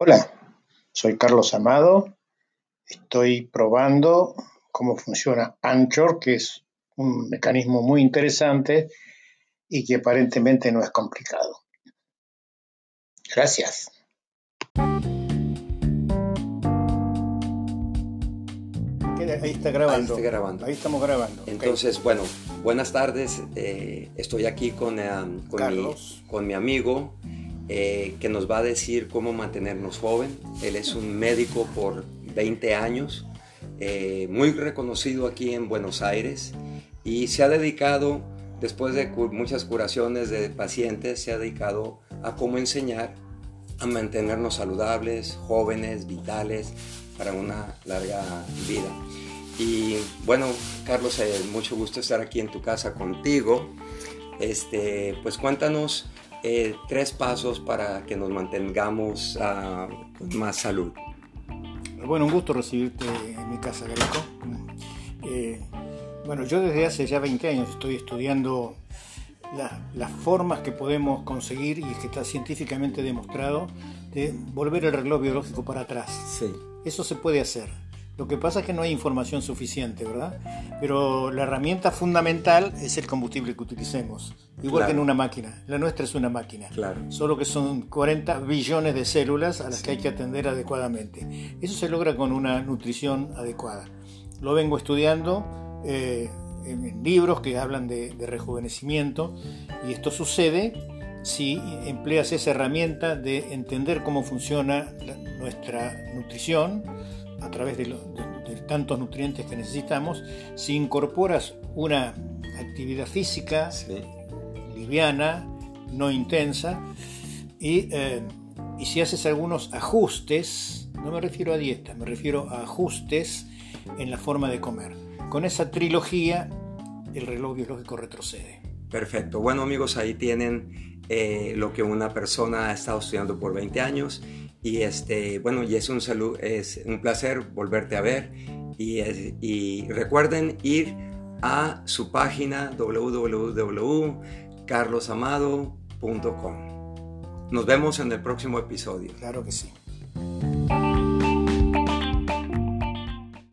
Hola, soy Carlos Amado. Estoy probando cómo funciona Anchor, que es un mecanismo muy interesante y que aparentemente no es complicado. Gracias. Ahí está grabando. Ahí, grabando. Ahí estamos grabando. Entonces, bueno, buenas tardes. Eh, estoy aquí con, eh, con, mi, con mi amigo eh, que nos va a decir cómo mantenernos joven. Él es un médico por 20 años, eh, muy reconocido aquí en Buenos Aires y se ha dedicado, después de muchas curaciones de pacientes, se ha dedicado a cómo enseñar a mantenernos saludables, jóvenes, vitales, para una larga vida. Y bueno, Carlos, eh, mucho gusto estar aquí en tu casa contigo. Este, pues cuéntanos eh, tres pasos para que nos mantengamos uh, con más salud. Bueno, un gusto recibirte en mi casa, Greco. Eh, bueno, yo desde hace ya 20 años estoy estudiando las formas que podemos conseguir, y que está científicamente demostrado, de volver el reloj biológico para atrás. Sí. Eso se puede hacer. Lo que pasa es que no hay información suficiente, ¿verdad? Pero la herramienta fundamental es el combustible que utilicemos, igual que en una máquina. La nuestra es una máquina, claro. solo que son 40 billones de células a las que hay que atender adecuadamente. Eso se logra con una nutrición adecuada. Lo vengo estudiando eh, en libros que hablan de, rejuvenecimiento y esto sucede si empleas esa herramienta de entender cómo funciona nuestra nutrición, a través de, tantos nutrientes que necesitamos, si incorporas una actividad física liviana, no intensa, eh, y, si haces algunos ajustes, no me refiero a dieta, me refiero a ajustes en la forma de comer. Con esa trilogía, el reloj biológico retrocede. Perfecto. Bueno amigos, ahí tienen eh, lo que una persona ha estado estudiando por 20 años y este, bueno, y es un, salud, es un placer volverte a ver. Y, y recuerden ir a su página www.carlosamado.com. Nos vemos en el próximo episodio. Claro que sí.